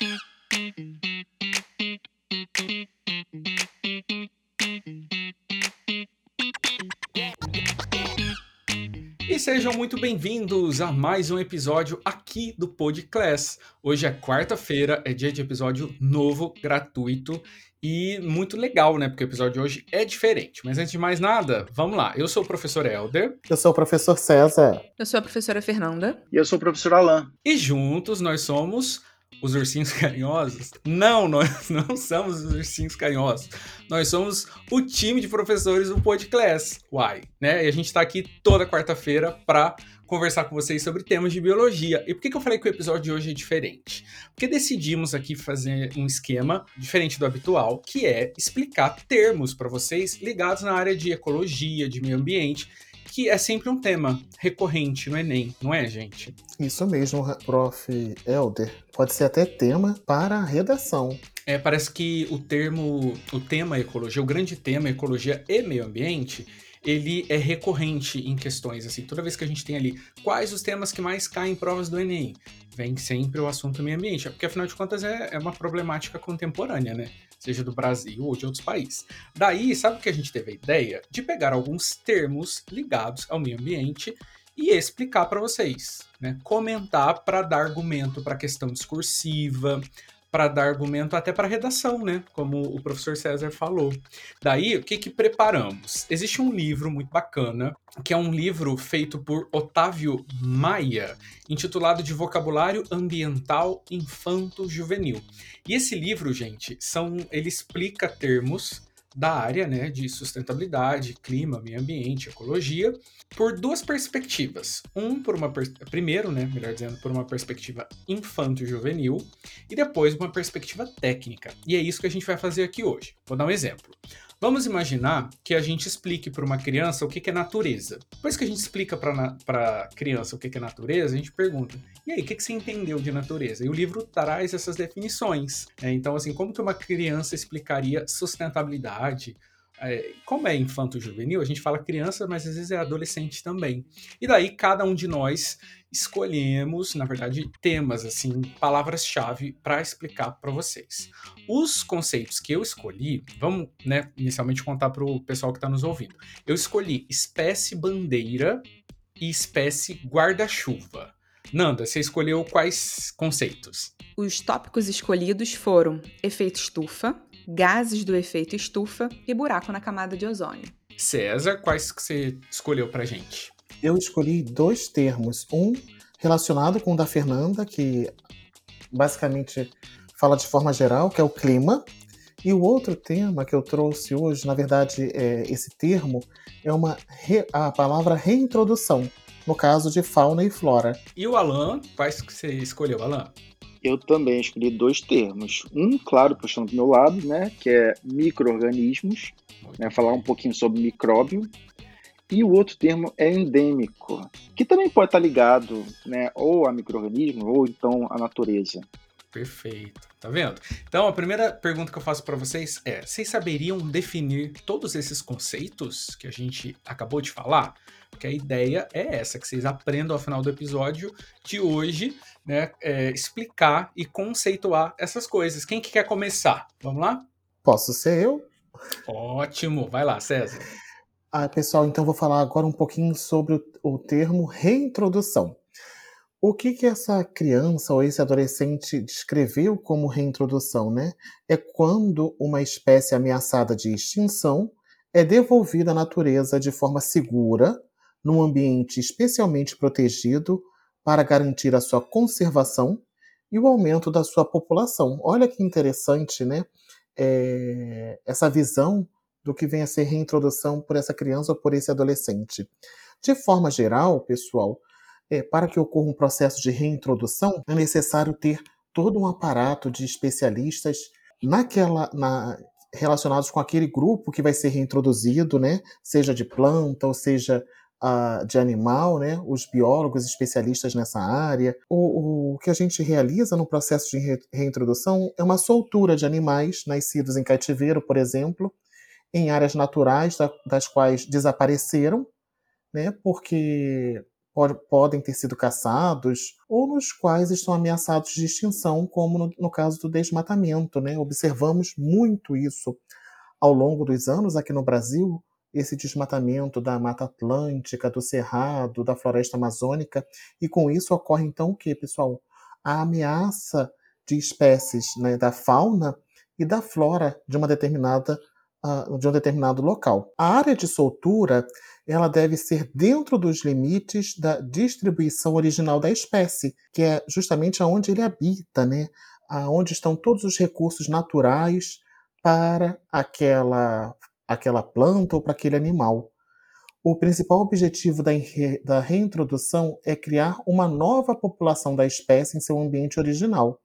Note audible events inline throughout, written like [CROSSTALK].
E sejam muito bem-vindos a mais um episódio aqui do Podclass. Hoje é quarta-feira, é dia de episódio novo, gratuito e muito legal, né? Porque o episódio de hoje é diferente. Mas antes de mais nada, vamos lá. Eu sou o professor Helder. Eu sou o professor César. Eu sou a professora Fernanda. E eu sou o professor Alain. E juntos nós somos os ursinhos [LAUGHS] carinhosos? Não, nós [LAUGHS] não somos os ursinhos carinhosos. Nós somos o time de professores do Podclass. Uai, né? E a gente está aqui toda quarta-feira para conversar com vocês sobre temas de biologia. E por que, que eu falei que o episódio de hoje é diferente? Porque decidimos aqui fazer um esquema diferente do habitual, que é explicar termos para vocês ligados na área de ecologia, de meio ambiente que é sempre um tema recorrente no Enem, não é, gente? Isso mesmo, prof. Elder. Pode ser até tema para a redação. É, parece que o termo, o tema ecologia, o grande tema ecologia e meio ambiente, ele é recorrente em questões assim. Toda vez que a gente tem ali quais os temas que mais caem em provas do Enem, vem sempre o assunto meio ambiente, porque afinal de contas é, é uma problemática contemporânea, né? Seja do Brasil ou de outros países. Daí, sabe o que a gente teve a ideia? De pegar alguns termos ligados ao meio ambiente e explicar para vocês, né? Comentar para dar argumento para a questão discursiva, para dar argumento até para redação, né? Como o professor César falou. Daí, o que que preparamos? Existe um livro muito bacana, que é um livro feito por Otávio Maia, intitulado de Vocabulário Ambiental Infanto Juvenil. E esse livro, gente, são ele explica termos da área né, de sustentabilidade, clima, meio ambiente, ecologia, por duas perspectivas. Um por uma primeiro, né, melhor dizendo, por uma perspectiva infanto-juvenil e depois uma perspectiva técnica. E é isso que a gente vai fazer aqui hoje. Vou dar um exemplo. Vamos imaginar que a gente explique para uma criança o que é natureza. Depois que a gente explica para a criança o que é natureza, a gente pergunta: e aí, o que, que você entendeu de natureza? E o livro traz essas definições. Né? Então, assim, como que uma criança explicaria sustentabilidade? É, como é infanto-juvenil, a gente fala criança, mas às vezes é adolescente também. E daí, cada um de nós escolhemos, na verdade, temas, assim, palavras-chave para explicar para vocês. Os conceitos que eu escolhi, vamos, né, inicialmente contar para o pessoal que está nos ouvindo. Eu escolhi espécie bandeira e espécie guarda-chuva. Nanda, você escolheu quais conceitos? Os tópicos escolhidos foram efeito estufa, gases do efeito estufa e buraco na camada de ozônio. César, quais que você escolheu para gente? Eu escolhi dois termos. Um relacionado com o da Fernanda, que basicamente fala de forma geral, que é o clima. E o outro tema que eu trouxe hoje, na verdade, é, esse termo é uma re, a palavra reintrodução, no caso de fauna e flora. E o Alan, quais que você escolheu, Alan? Eu também escolhi dois termos. Um, claro, puxando do meu lado, né, que é micro-organismos, né, falar um pouquinho sobre micróbio. E o outro termo é endêmico, que também pode estar ligado né, ou a micro-organismo ou então à natureza. Perfeito. Tá vendo? Então, a primeira pergunta que eu faço para vocês é: vocês saberiam definir todos esses conceitos que a gente acabou de falar? Porque a ideia é essa, que vocês aprendam ao final do episódio de hoje, né, é, explicar e conceituar essas coisas. Quem que quer começar? Vamos lá? Posso ser eu? Ótimo, vai lá, César. Ah, pessoal, então vou falar agora um pouquinho sobre o, o termo reintrodução. O que, que essa criança ou esse adolescente descreveu como reintrodução, né? É quando uma espécie ameaçada de extinção é devolvida à natureza de forma segura, num ambiente especialmente protegido, para garantir a sua conservação e o aumento da sua população. Olha que interessante, né? É, essa visão do que vem a ser reintrodução por essa criança ou por esse adolescente. De forma geral, pessoal, é, para que ocorra um processo de reintrodução, é necessário ter todo um aparato de especialistas naquela, na, relacionados com aquele grupo que vai ser reintroduzido, né? Seja de planta ou seja uh, de animal, né? Os biólogos especialistas nessa área. O, o que a gente realiza no processo de re reintrodução é uma soltura de animais nascidos em cativeiro, por exemplo, em áreas naturais da, das quais desapareceram, né? Porque pode, podem ter sido caçados ou nos quais estão ameaçados de extinção, como no, no caso do desmatamento. Né? Observamos muito isso ao longo dos anos aqui no Brasil, esse desmatamento da Mata Atlântica, do Cerrado, da Floresta Amazônica, e com isso ocorre então o que, pessoal? A ameaça de espécies né, da fauna e da flora de uma determinada uh, de um determinado local. A área de soltura ela deve ser dentro dos limites da distribuição original da espécie, que é justamente aonde ele habita, né? Aonde estão todos os recursos naturais para aquela aquela planta ou para aquele animal. O principal objetivo da, da reintrodução é criar uma nova população da espécie em seu ambiente original.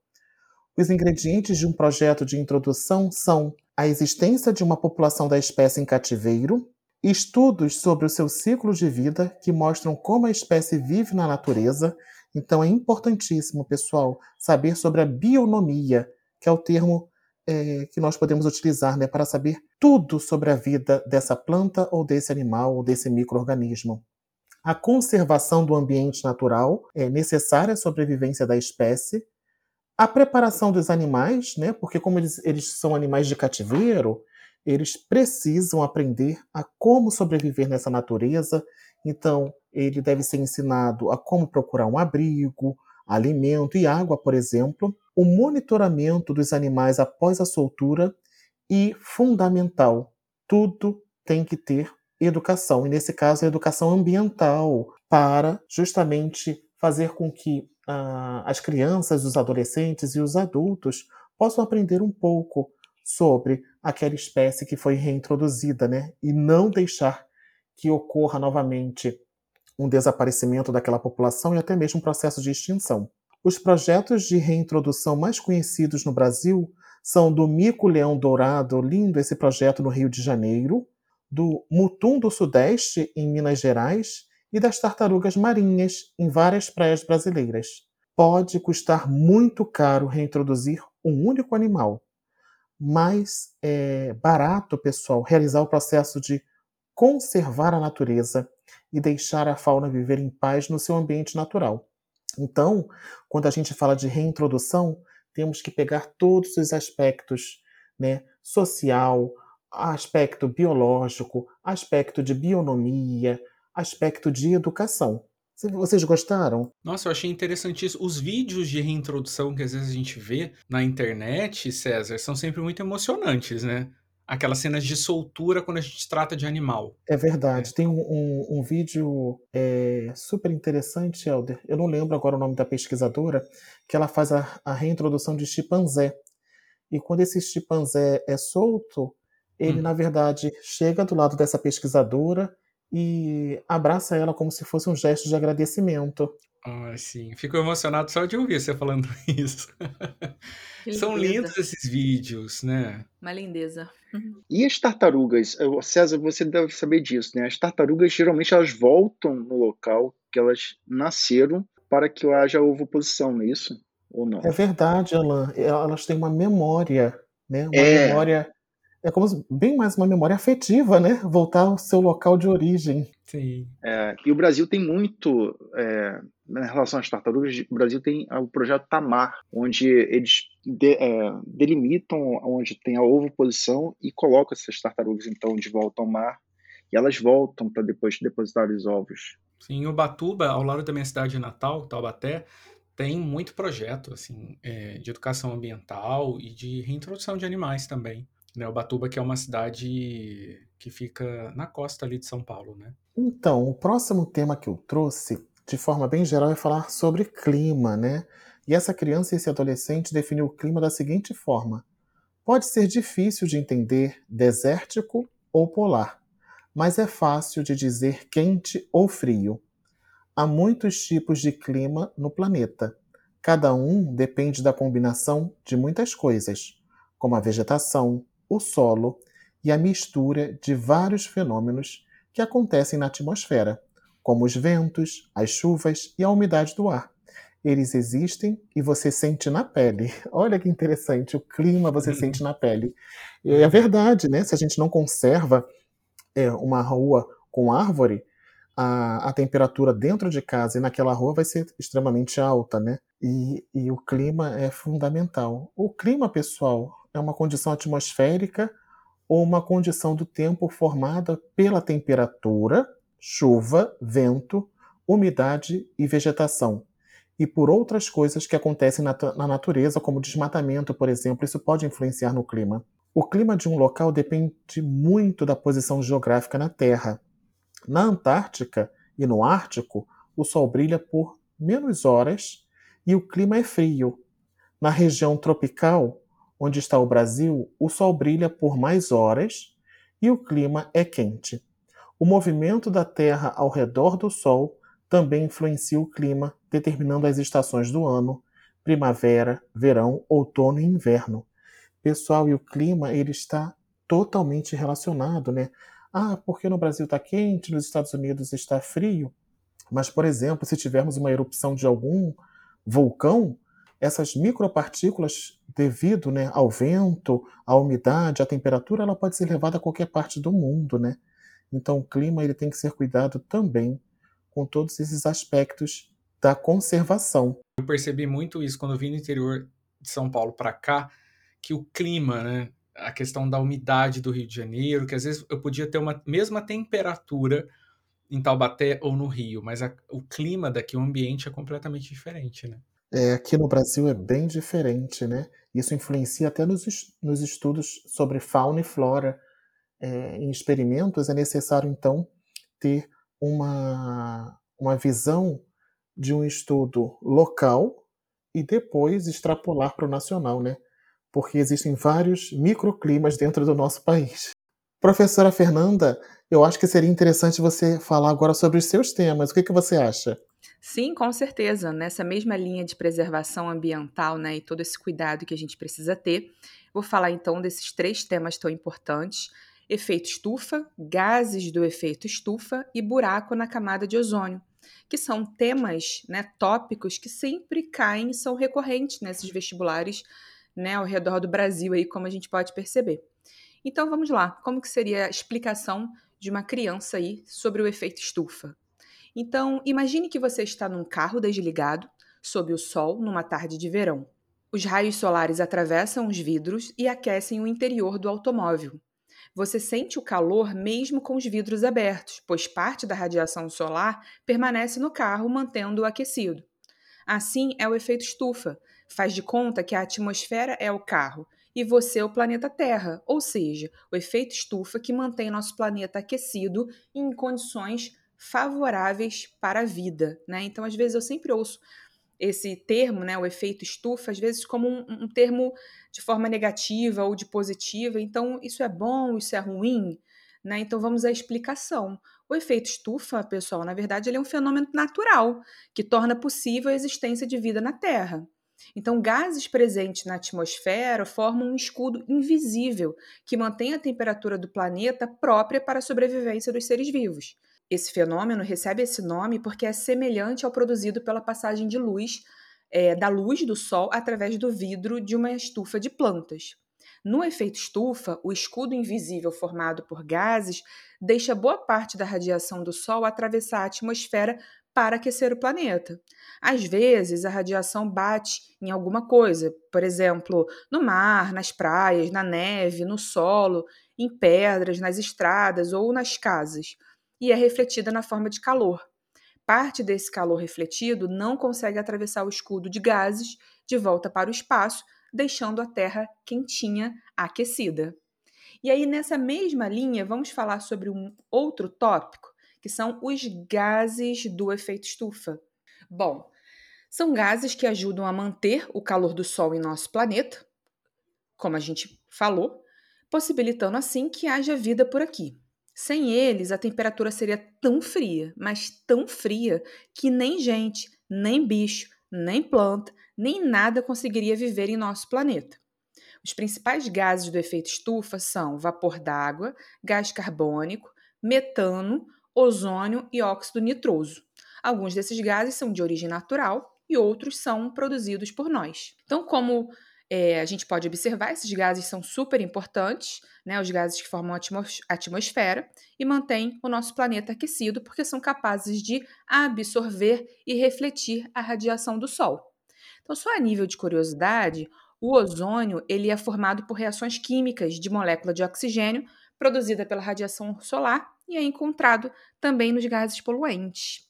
Os ingredientes de um projeto de introdução são a existência de uma população da espécie em cativeiro, estudos sobre o seu ciclo de vida que mostram como a espécie vive na natureza. Então é importantíssimo, pessoal, saber sobre a bionomia, que é o termo é, que nós podemos utilizar né, para saber tudo sobre a vida dessa planta ou desse animal ou desse microorganismo. A conservação do ambiente natural é necessária à sobrevivência da espécie. A preparação dos animais, né, porque como eles, eles são animais de cativeiro, eles precisam aprender a como sobreviver nessa natureza. Então, ele deve ser ensinado a como procurar um abrigo, alimento e água, por exemplo, o monitoramento dos animais após a soltura e, fundamental, tudo tem que ter educação, e nesse caso a educação ambiental, para justamente fazer com que ah, as crianças, os adolescentes e os adultos possam aprender um pouco sobre aquela espécie que foi reintroduzida, né? E não deixar que ocorra novamente um desaparecimento daquela população e até mesmo um processo de extinção. Os projetos de reintrodução mais conhecidos no Brasil são do mico-leão dourado, lindo esse projeto no Rio de Janeiro, do mutum do Sudeste, em Minas Gerais, e das tartarugas marinhas, em várias praias brasileiras. Pode custar muito caro reintroduzir um único animal, mas é barato, pessoal, realizar o processo de conservar a natureza e deixar a fauna viver em paz no seu ambiente natural. Então, quando a gente fala de reintrodução, temos que pegar todos os aspectos, né, social, aspecto biológico, aspecto de bionomia, aspecto de educação. Vocês gostaram? Nossa, eu achei interessantíssimo. Os vídeos de reintrodução que às vezes a gente vê na internet, César, são sempre muito emocionantes, né? Aquelas cenas de soltura quando a gente trata de animal. É verdade. Tem um, um, um vídeo é, super interessante, Helder. Eu não lembro agora o nome da pesquisadora, que ela faz a, a reintrodução de chimpanzé. E quando esse chimpanzé é solto, ele, hum. na verdade, chega do lado dessa pesquisadora e abraça ela como se fosse um gesto de agradecimento. Ah, sim. Fico emocionado só de ouvir você falando [LAUGHS] isso. São lindos esses vídeos, né? Uma lindeza. E as tartarugas? César, você deve saber disso, né? As tartarugas geralmente elas voltam no local que elas nasceram para que haja ovoposição, não é isso? Ou não? É verdade, Alan. Elas têm uma memória, né? Uma é... memória é como bem mais uma memória afetiva, né? Voltar ao seu local de origem. Sim. É, e o Brasil tem muito, é, em relação às tartarugas, o Brasil tem o projeto Tamar, onde eles de, é, delimitam onde tem a ovoposição e colocam essas tartarugas então de volta ao mar e elas voltam para depois depositar os ovos. Sim, o Batuba, ao lado da minha cidade natal, Taubaté, tem muito projeto assim é, de educação ambiental e de reintrodução de animais também né? Ubatuba, que é uma cidade que fica na costa ali de São Paulo, né? Então, o próximo tema que eu trouxe, de forma bem geral, é falar sobre clima, né? E essa criança e esse adolescente definiu o clima da seguinte forma: pode ser difícil de entender desértico ou polar, mas é fácil de dizer quente ou frio. Há muitos tipos de clima no planeta. Cada um depende da combinação de muitas coisas, como a vegetação, o solo e a mistura de vários fenômenos que acontecem na atmosfera, como os ventos, as chuvas e a umidade do ar. Eles existem e você sente na pele. [LAUGHS] Olha que interessante, o clima você uhum. sente na pele. E é verdade, né? Se a gente não conserva é, uma rua com árvore, a, a temperatura dentro de casa e naquela rua vai ser extremamente alta, né? E, e o clima é fundamental. O clima, pessoal, é uma condição atmosférica ou uma condição do tempo formada pela temperatura, chuva, vento, umidade e vegetação. E por outras coisas que acontecem na, na natureza, como desmatamento, por exemplo, isso pode influenciar no clima. O clima de um local depende muito da posição geográfica na Terra. Na Antártica e no Ártico, o Sol brilha por menos horas e o clima é frio. Na região tropical, onde está o Brasil, o Sol brilha por mais horas e o clima é quente. O movimento da Terra ao redor do Sol também influencia o clima, determinando as estações do ano, primavera, verão, outono e inverno. Pessoal, e o clima ele está totalmente relacionado, né? Ah, porque no Brasil está quente, nos Estados Unidos está frio. Mas, por exemplo, se tivermos uma erupção de algum vulcão, essas micropartículas, devido né, ao vento, à umidade, à temperatura, ela pode ser levada a qualquer parte do mundo, né? Então, o clima ele tem que ser cuidado também com todos esses aspectos da conservação. Eu percebi muito isso quando eu vim do interior de São Paulo para cá, que o clima, né, a questão da umidade do Rio de Janeiro, que às vezes eu podia ter uma mesma temperatura em Taubaté ou no Rio, mas a, o clima daqui, o ambiente é completamente diferente, né? É, aqui no Brasil é bem diferente, né? Isso influencia até nos, nos estudos sobre fauna e flora. É, em experimentos é necessário, então, ter uma, uma visão de um estudo local e depois extrapolar para o nacional, né? Porque existem vários microclimas dentro do nosso país. Professora Fernanda, eu acho que seria interessante você falar agora sobre os seus temas. O que, que você acha? Sim, com certeza. Nessa mesma linha de preservação ambiental né, e todo esse cuidado que a gente precisa ter, vou falar então desses três temas tão importantes efeito estufa, gases do efeito estufa e buraco na camada de ozônio, que são temas, né, tópicos que sempre caem e são recorrentes nesses vestibulares, né, ao redor do Brasil aí, como a gente pode perceber. Então vamos lá, como que seria a explicação de uma criança aí sobre o efeito estufa? Então, imagine que você está num carro desligado, sob o sol, numa tarde de verão. Os raios solares atravessam os vidros e aquecem o interior do automóvel, você sente o calor mesmo com os vidros abertos, pois parte da radiação solar permanece no carro, mantendo-o aquecido. Assim é o efeito estufa. Faz de conta que a atmosfera é o carro e você é o planeta Terra, ou seja, o efeito estufa que mantém nosso planeta aquecido em condições favoráveis para a vida. Né? Então, às vezes, eu sempre ouço esse termo, né, o efeito estufa, às vezes como um, um, termo de forma negativa ou de positiva. Então, isso é bom, isso é ruim, né? Então, vamos à explicação. O efeito estufa, pessoal, na verdade, ele é um fenômeno natural que torna possível a existência de vida na Terra. Então, gases presentes na atmosfera formam um escudo invisível que mantém a temperatura do planeta própria para a sobrevivência dos seres vivos. Esse fenômeno recebe esse nome porque é semelhante ao produzido pela passagem de luz é, da luz do Sol através do vidro de uma estufa de plantas. No efeito estufa, o escudo invisível formado por gases deixa boa parte da radiação do Sol atravessar a atmosfera para aquecer o planeta. Às vezes, a radiação bate em alguma coisa, por exemplo, no mar, nas praias, na neve, no solo, em pedras, nas estradas ou nas casas e é refletida na forma de calor. Parte desse calor refletido não consegue atravessar o escudo de gases de volta para o espaço, deixando a Terra quentinha, aquecida. E aí, nessa mesma linha, vamos falar sobre um outro tópico, que são os gases do efeito estufa. Bom, são gases que ajudam a manter o calor do Sol em nosso planeta, como a gente falou, possibilitando assim que haja vida por aqui. Sem eles, a temperatura seria tão fria, mas tão fria, que nem gente, nem bicho, nem planta, nem nada conseguiria viver em nosso planeta. Os principais gases do efeito estufa são vapor d'água, gás carbônico, metano, ozônio e óxido nitroso. Alguns desses gases são de origem natural e outros são produzidos por nós. Então, como É, a gente pode observar, esses gases são super importantes, né, os gases que formam a atmosfera, e mantêm o nosso planeta aquecido porque são capazes de absorver e refletir a radiação do Sol. Então, só a nível de curiosidade, o ozônio ele é formado por reações químicas de molécula de oxigênio produzida pela radiação solar e é encontrado também nos gases poluentes.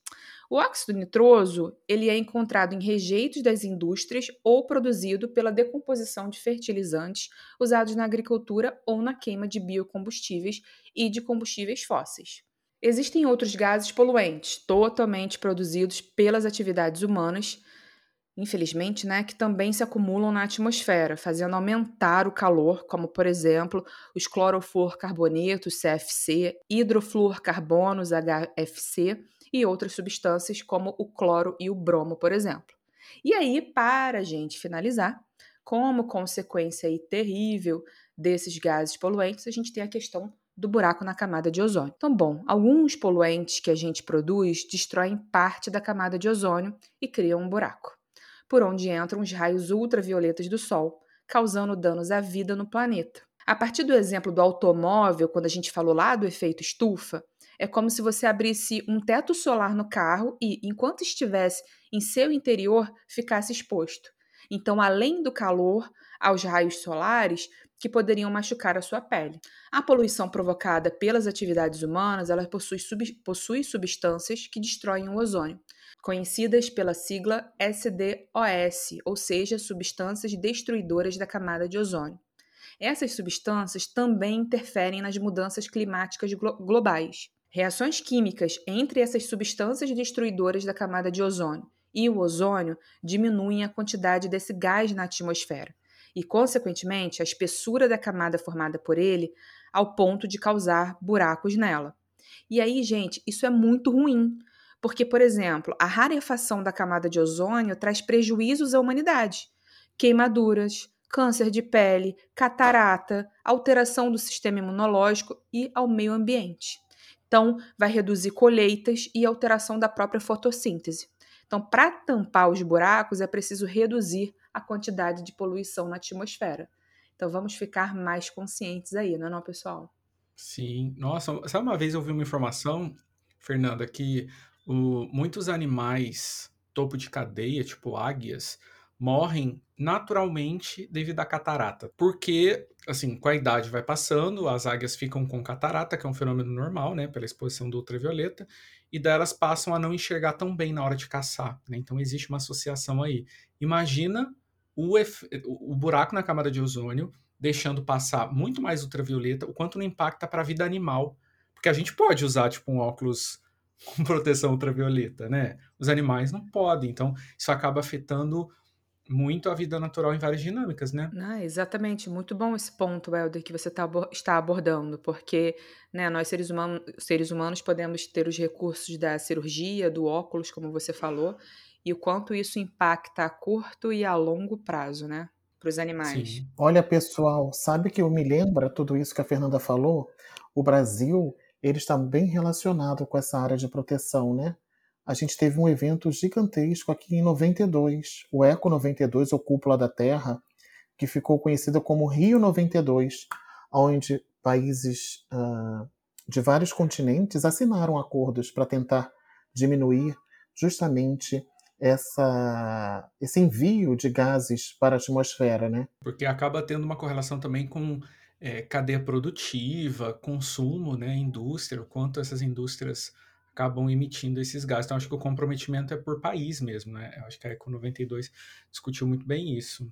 O óxido nitroso ele é encontrado em rejeitos das indústrias ou produzido pela decomposição de fertilizantes usados na agricultura ou na queima de biocombustíveis e de combustíveis fósseis. Existem outros gases poluentes totalmente produzidos pelas atividades humanas, infelizmente, né, que também se acumulam na atmosfera, fazendo aumentar o calor, como por exemplo os clorofluorcarbonetos, CFC, hidrofluorcarbonos, HFC, e outras substâncias como o cloro e o bromo, por exemplo. E aí, para a gente finalizar, como consequência terrível desses gases poluentes, a gente tem a questão do buraco na camada de ozônio. Então, bom, alguns poluentes que a gente produz destroem parte da camada de ozônio e criam um buraco, por onde entram os raios ultravioletas do Sol, causando danos à vida no planeta. A partir do exemplo do automóvel, quando a gente falou lá do efeito estufa, é como se você abrisse um teto solar no carro e, enquanto estivesse em seu interior, ficasse exposto. Então, além do calor aos raios solares que poderiam machucar a sua pele. A poluição provocada pelas atividades humanas, ela possui, sub, possui substâncias que destroem o ozônio, conhecidas pela sigla SDOS, ou seja, substâncias destruidoras da camada de ozônio. Essas substâncias também interferem nas mudanças climáticas glo globais. Reações químicas entre essas substâncias destruidoras da camada de ozônio e o ozônio diminuem a quantidade desse gás na atmosfera e, consequentemente, a espessura da camada formada por ele, ao ponto de causar buracos nela. E aí, gente, isso é muito ruim, porque, por exemplo, a rarefação da camada de ozônio traz prejuízos à humanidade, queimaduras, câncer de pele, catarata, alteração do sistema imunológico e ao meio ambiente. Então, vai reduzir colheitas e alteração da própria fotossíntese. Então, para tampar os buracos, é preciso reduzir a quantidade de poluição na atmosfera. Então, vamos ficar mais conscientes aí, não é, não, pessoal? Sim. Nossa, sabe uma vez eu vi uma informação, Fernanda, que o, muitos animais topo de cadeia, tipo águias, morrem naturalmente devido à catarata. Porque, assim, com a idade vai passando, as águias ficam com catarata, que é um fenômeno normal, né, pela exposição do ultravioleta, e daí elas passam a não enxergar tão bem na hora de caçar, né? Então existe uma associação aí. Imagina o, o buraco na camada de ozônio deixando passar muito mais ultravioleta, o quanto não impacta para a vida animal. Porque a gente pode usar, tipo, um óculos com [LAUGHS] proteção ultravioleta, né? Os animais não podem, então isso acaba afetando muito a vida natural em várias dinâmicas, né? Ah, exatamente, muito bom esse ponto, Helder, que você tá, está abordando, porque né, nós seres humanos, seres humanos podemos ter os recursos da cirurgia, do óculos, como você falou, e o quanto isso impacta a curto e a longo prazo, né? Para os animais. Sim. Olha, pessoal, sabe que eu me lembra tudo isso que a Fernanda falou? O Brasil, ele está bem relacionado com essa área de proteção, né? A gente teve um evento gigantesco aqui em 92, o Eco 92, ou Cúpula da Terra, que ficou conhecida como Rio 92, onde países uh, de vários continentes assinaram acordos para tentar diminuir justamente essa, esse envio de gases para a atmosfera, né? Porque acaba tendo uma correlação também com é, cadeia produtiva, consumo, né, indústria, o quanto essas indústrias acabam emitindo esses gases. Então, acho que o comprometimento é por país mesmo, né? Eu acho que a Eco 92 discutiu muito bem isso.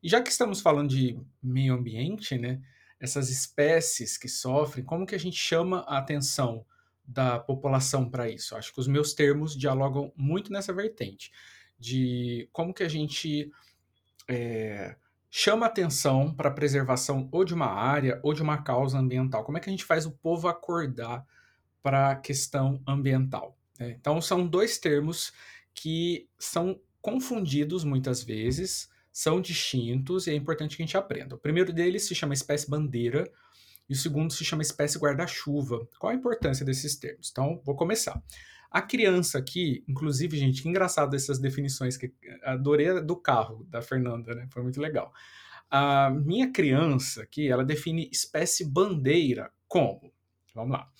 E já que estamos falando de meio ambiente, né? Essas espécies que sofrem, como que a gente chama a atenção da população para isso? Acho que os meus termos dialogam muito nessa vertente, de como que a gente é, chama atenção para a preservação ou de uma área ou de uma causa ambiental. Como é que a gente faz o povo acordar para a questão ambiental. Né? Então, são dois termos que são confundidos muitas vezes, são distintos e é importante que a gente aprenda. O primeiro deles se chama espécie bandeira e o segundo se chama espécie guarda-chuva. Qual a importância desses termos? Então, vou começar. A criança aqui, inclusive, gente, que engraçado essas definições que adorei do carro da Fernanda, né? Foi muito legal. A minha criança aqui, ela define espécie bandeira como? Vamos lá.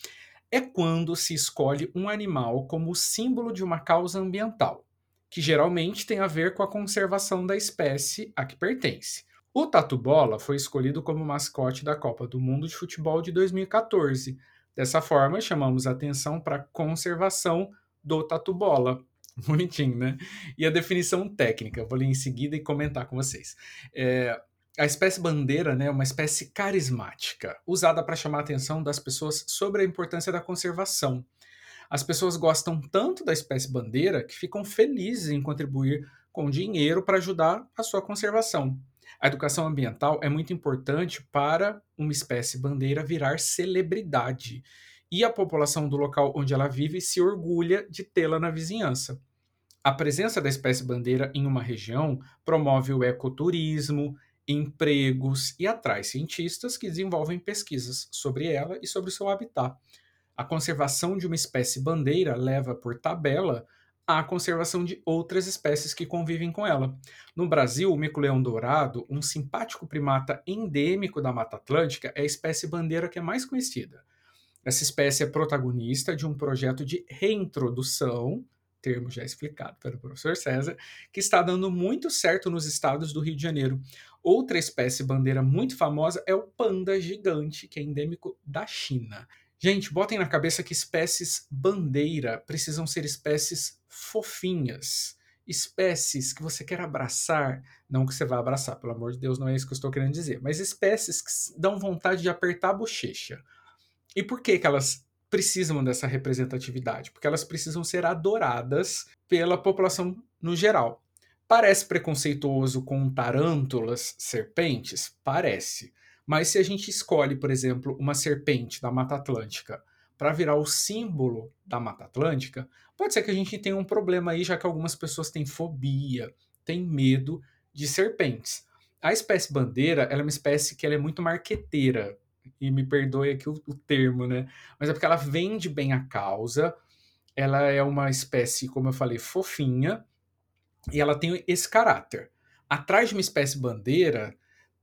É quando se escolhe um animal como símbolo de uma causa ambiental, que geralmente tem a ver com a conservação da espécie a que pertence. O Tatu Bola foi escolhido como mascote da Copa do Mundo de Futebol de 2014, Dessa forma, chamamos atenção para a conservação do tatu bola. [LAUGHS] Bonitinho, né? E a definição técnica, vou ler em seguida e comentar com vocês. É, a espécie bandeira né, é uma espécie carismática, usada para chamar a atenção das pessoas sobre a importância da conservação. As pessoas gostam tanto da espécie bandeira que ficam felizes em contribuir com dinheiro para ajudar a sua conservação. A educação ambiental é muito importante para uma espécie bandeira virar celebridade. E a população do local onde ela vive se orgulha de tê-la na vizinhança. A presença da espécie bandeira em uma região promove o ecoturismo, empregos e atrai cientistas que desenvolvem pesquisas sobre ela e sobre o seu habitat. A conservação de uma espécie bandeira leva, por tabela, à conservação de outras espécies que convivem com ela. No Brasil, o mico-leão dourado, um simpático primata endêmico da Mata Atlântica, é a espécie bandeira que é mais conhecida. Essa espécie é protagonista de um projeto de reintrodução, termo já explicado pelo professor César, que está dando muito certo nos estados do Rio de Janeiro. Outra espécie bandeira muito famosa é o panda gigante, que é endêmico da China. Gente, botem na cabeça que espécies bandeira precisam ser espécies fofinhas, espécies que você quer abraçar, não que você vá abraçar, pelo amor de Deus, não é isso que eu estou querendo dizer, mas espécies que dão vontade de apertar a bochecha. E por que, que elas precisam dessa representatividade? Porque elas precisam ser adoradas pela população no geral. Parece preconceituoso com tarântulas, serpentes? Parece. Mas se a gente escolhe, por exemplo, uma serpente da Mata Atlântica para virar o símbolo da Mata Atlântica, pode ser que a gente tenha um problema aí, já que algumas pessoas têm fobia, têm medo de serpentes. A espécie bandeira é uma espécie que é muito marqueteira, e me perdoe aqui o, o termo, né? Mas é porque ela vende bem a causa, ela é uma espécie, como eu falei, fofinha, e ela tem esse caráter. Atrás de uma espécie bandeira,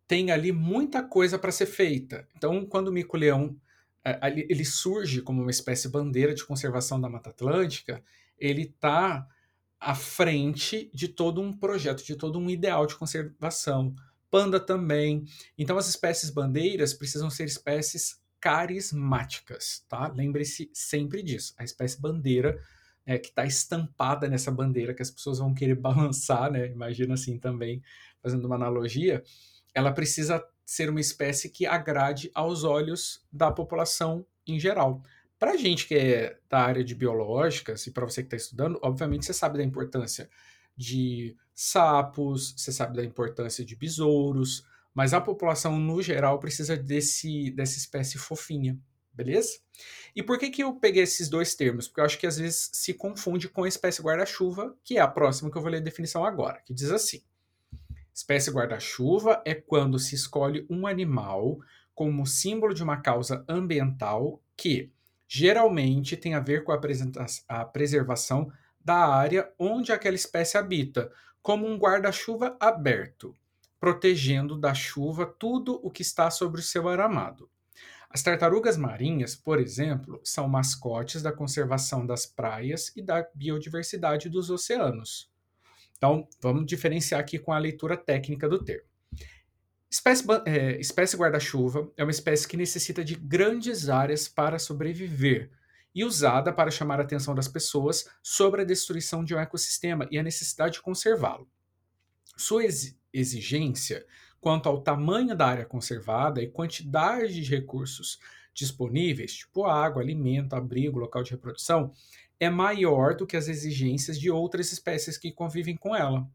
tem ali muita coisa para ser feita. Então, quando o mico-leão é, ele surge como uma espécie bandeira de conservação da Mata Atlântica, ele está à frente de todo um projeto, de todo um ideal de conservação. Panda também. Então, as espécies bandeiras precisam ser espécies carismáticas, tá? Lembre-se sempre disso. A espécie bandeira é, que está estampada nessa bandeira que as pessoas vão querer [LAUGHS] balançar, né? Imagina assim também, fazendo uma analogia, ela precisa ser uma espécie que agrade aos olhos da população em geral. Para a gente que é da área de biológicas, e para você que está estudando, obviamente você sabe da importância de sapos, você sabe da importância de besouros, mas a população no geral precisa desse, dessa espécie fofinha, beleza? E por que, que eu peguei esses dois termos? Porque eu acho que às vezes se confunde com a espécie guarda-chuva, que é a próxima que eu vou ler a definição agora, que diz assim: Espécie guarda-chuva é quando se escolhe um animal como símbolo de uma causa ambiental que geralmente tem a ver com a, a preservação da área onde aquela espécie habita, como um guarda-chuva aberto, protegendo da chuva tudo o que está sobre o seu aramado. As tartarugas marinhas, por exemplo, são mascotes da conservação das praias e da biodiversidade dos oceanos. Então, vamos diferenciar aqui com a leitura técnica do termo. Espécie, é, espécie guarda-chuva é uma espécie que necessita de grandes áreas para sobreviver e usada para chamar a atenção das pessoas sobre a destruição de um ecossistema e a necessidade de conservá-lo. Sua exigência quanto ao tamanho da área conservada e quantidade de recursos disponíveis, tipo água, alimento, abrigo, local de reprodução, é maior do que as exigências de outras espécies que convivem com ela.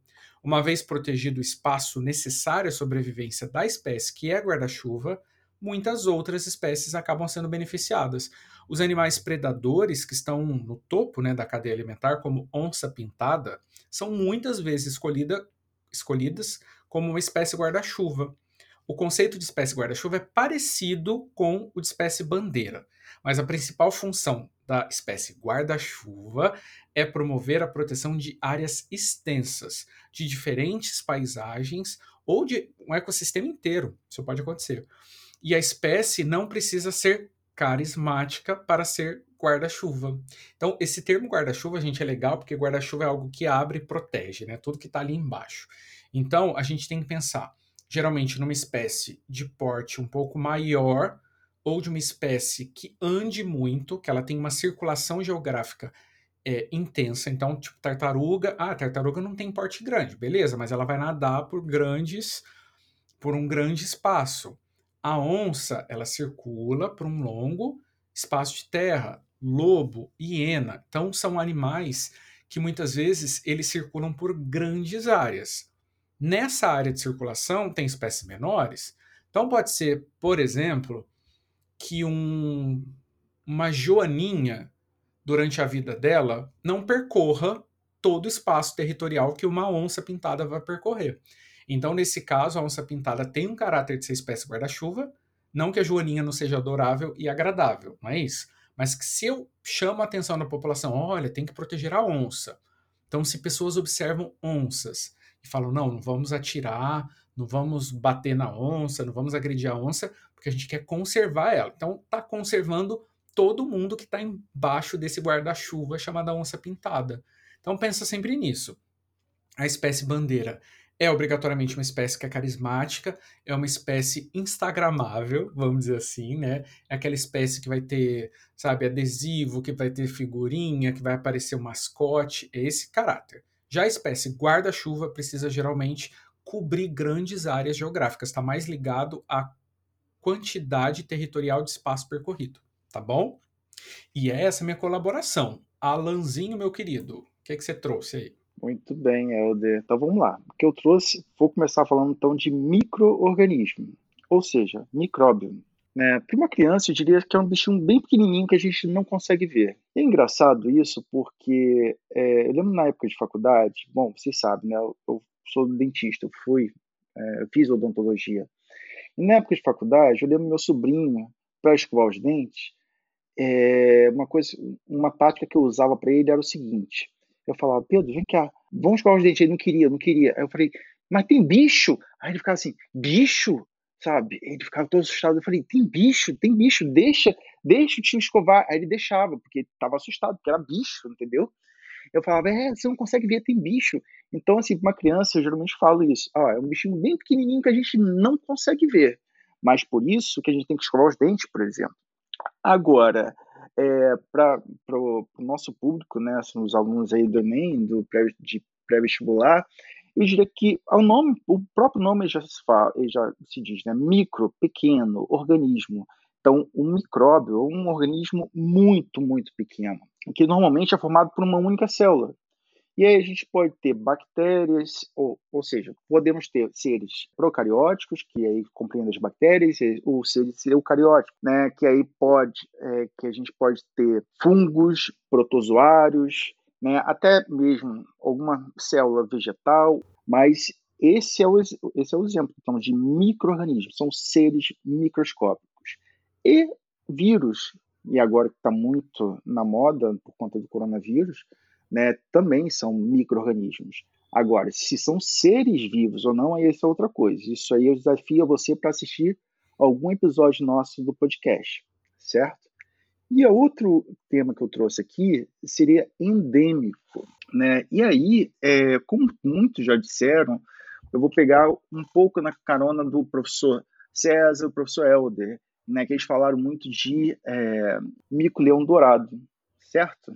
Uma vez protegido o espaço necessário à sobrevivência da espécie que é guarda-chuva, muitas outras espécies acabam sendo beneficiadas. Os animais predadores que estão no topo né, da cadeia alimentar, como onça pintada, são muitas vezes escolhida, escolhidas como uma espécie guarda-chuva. o conceito de espécie guarda-chuva é parecido com o de espécie bandeira, mas a principal função da espécie guarda-chuva é promover a proteção de áreas extensas, de diferentes paisagens ou de um ecossistema inteiro. Isso pode acontecer. E a espécie não precisa ser carismática para ser guarda-chuva. Então, esse termo guarda-chuva, gente, é legal porque guarda-chuva é algo que abre e protege, né? Tudo que está ali embaixo. Então, a gente tem que pensar, geralmente, numa espécie de porte um pouco maior ou de uma espécie que ande muito, que ela tem uma circulação geográfica é, intensa. Então, tipo, tartaruga. Ah, tartaruga não tem porte grande, beleza, mas ela vai nadar por grandes. por um grande espaço. A onça, ela circula por um longo espaço de terra lobo, hiena. Então são animais que muitas vezes eles circulam por grandes áreas. Nessa área de circulação tem espécies menores. Então pode ser, por exemplo, que um, uma joaninha durante a vida dela não percorra todo o espaço territorial que uma onça pintada vai percorrer. Então, nesse caso, a onça pintada tem um caráter de ser espécie guarda-chuva, não que a joaninha não seja adorável e agradável, não é isso? Mas que se eu chamo a atenção da população, olha, tem que proteger a onça. Então, se pessoas observam onças e falam, não, não vamos atirar, não vamos bater na onça, não vamos agredir a onça, porque a gente quer conservar ela. Então, está conservando todo mundo que está embaixo desse guarda-chuva chamada onça pintada. Então, pensa sempre nisso. A espécie bandeira é obrigatoriamente uma espécie que é carismática, é uma espécie instagramável, vamos dizer assim, né? É aquela espécie que vai ter, sabe, adesivo, que vai ter figurinha, que vai aparecer o um mascote, é esse caráter. Já a espécie guarda-chuva precisa geralmente cobrir grandes áreas geográficas, está mais ligado à quantidade territorial de espaço percorrido, tá bom? E é essa minha colaboração. Alanzinho, meu querido, o que, é que você trouxe aí? Muito bem, Helder. Então vamos lá. O que eu trouxe, vou começar falando então de microorganismo, ou seja, micróbio. Né? Para uma criança, eu diria que é um bichinho bem pequenininho que a gente não consegue ver. é engraçado isso porque é, eu lembro na época de faculdade, bom, vocês sabem, né? Eu, eu sou dentista, eu fui, é, eu fiz odontologia. E na época de faculdade, eu lembro meu sobrinho, para escovar os dentes, é, uma coisa, uma tática que eu usava para ele era o seguinte: eu falava, Pedro, vem cá, vamos escovar os dentes. Ele não queria, não queria. Aí eu falei, mas tem bicho? Aí ele ficava assim, bicho? Sabe? Ele ficava todo assustado. Eu falei, tem bicho, tem bicho, deixa, deixa o tio escovar. Aí ele deixava, porque estava assustado, porque era bicho, entendeu? Eu falava, é, você não consegue ver, tem bicho. Então, assim, para uma criança, eu geralmente falo isso. Ó, é um bichinho bem pequenininho que a gente não consegue ver. Mas por isso que a gente tem que escovar os dentes, por exemplo. Agora, é, para o nosso público, né, são os alunos aí do Enem, do pré, de pré-vestibular, eu diria que o nome, o próprio nome já se fala, já se diz, né, micro, pequeno, organismo. Então, um micróbio é um organismo muito, muito pequeno, que normalmente é formado por uma única célula. E aí a gente pode ter bactérias, ou, ou seja, podemos ter seres procarióticos, que aí compreendem as bactérias, ou seres eucarióticos, né, que aí pode, é, que a gente pode ter fungos, protozoários, né, até mesmo alguma célula vegetal, mas esse é o, esse é o exemplo então, de micro-organismos, são seres microscópicos. E vírus, e agora que está muito na moda por conta do coronavírus, né, também são micro-organismos. Agora, se são seres vivos ou não, aí é outra coisa. Isso aí eu desafio você para assistir algum episódio nosso do podcast, certo? E outro tema que eu trouxe aqui seria endêmico, né? E aí, é, como muitos já disseram, eu vou pegar um pouco na carona do professor César, o professor Helder, né? Que eles falaram muito de é, mico-leão dourado, certo?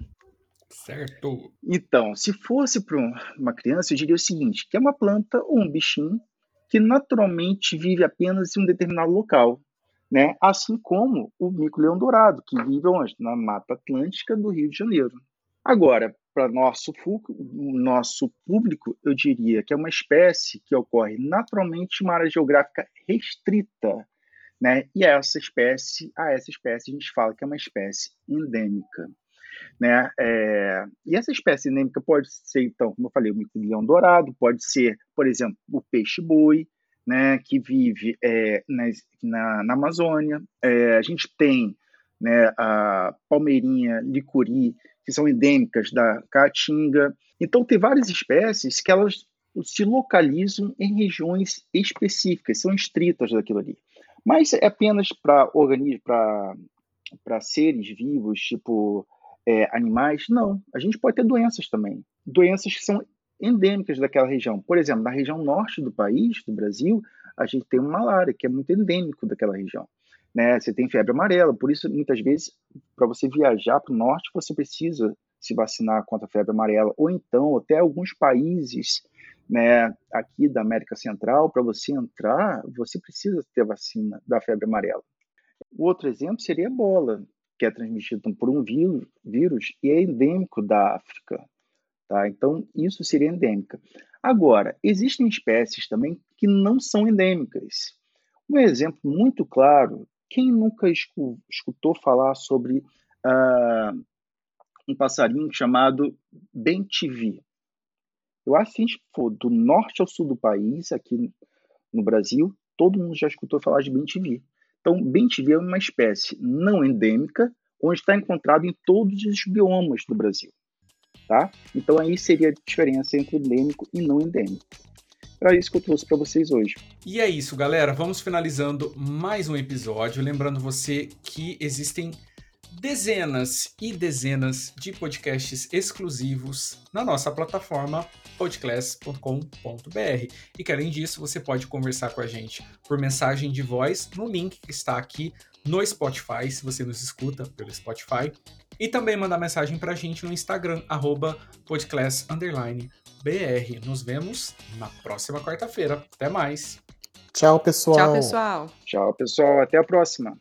Certo. Então, se fosse para uma criança, eu diria o seguinte: que é uma planta ou um bichinho que naturalmente vive apenas em um determinado local, né? Assim como o mico-leão dourado, que vive onde? Na Mata Atlântica do Rio de Janeiro. Agora, para nosso nosso público, eu diria que é uma espécie que ocorre naturalmente em uma área geográfica restrita, né? E essa espécie, a essa espécie a gente fala que é uma espécie endêmica. Né? É, e essa espécie endêmica pode ser, então, como eu falei, o mico-leão dourado, pode ser, por exemplo, o peixe-boi, né, que vive é, na, na, Amazônia. É, a gente tem né, a palmeirinha, licuri, que são endêmicas da Caatinga. Então, tem várias espécies que elas se localizam em regiões específicas, são estritas daquilo ali. Mas é apenas para organismos, para seres vivos, tipo é, animais? Não. A gente pode ter doenças também. Doenças que são endêmicas daquela região. Por exemplo, na região norte do país, do Brasil, a gente tem uma malária, que é muito endêmico daquela região. Né? Você tem febre amarela, por isso, muitas vezes, para você viajar para o norte, você precisa se vacinar contra a febre amarela. Ou então, até alguns países né, aqui da América Central, para você entrar, você precisa ter vacina da febre amarela. O outro exemplo seria a ebola, que é transmitido por um vírus, vírus e é endêmico da África. Tá? Então, isso seria endêmica. Agora, existem espécies também que não são endêmicas. Um exemplo muito claro, quem nunca escutou falar sobre uh, um passarinho chamado bentivi? Eu acho que for do norte ao sul do país, aqui no Brasil, todo mundo já escutou falar de bem-TV. Então, bem-TV é uma espécie não endêmica, onde está encontrado em todos os biomas do Brasil. Tá? Então, aí seria a diferença entre endêmico e não endêmico. Era isso que eu trouxe para vocês hoje. E é isso, galera. Vamos finalizando mais um episódio. Lembrando você que existem dezenas e dezenas de podcasts exclusivos na nossa plataforma podclass.com.br. E que além disso, você pode conversar com a gente por mensagem de voz no link que está aqui no Spotify, se você nos escuta pelo Spotify. E também mandar mensagem para a gente no Instagram, podclass_br. Nos vemos na próxima quarta-feira. Até mais. Tchau, pessoal. Tchau, pessoal. Tchau, pessoal. Até a próxima.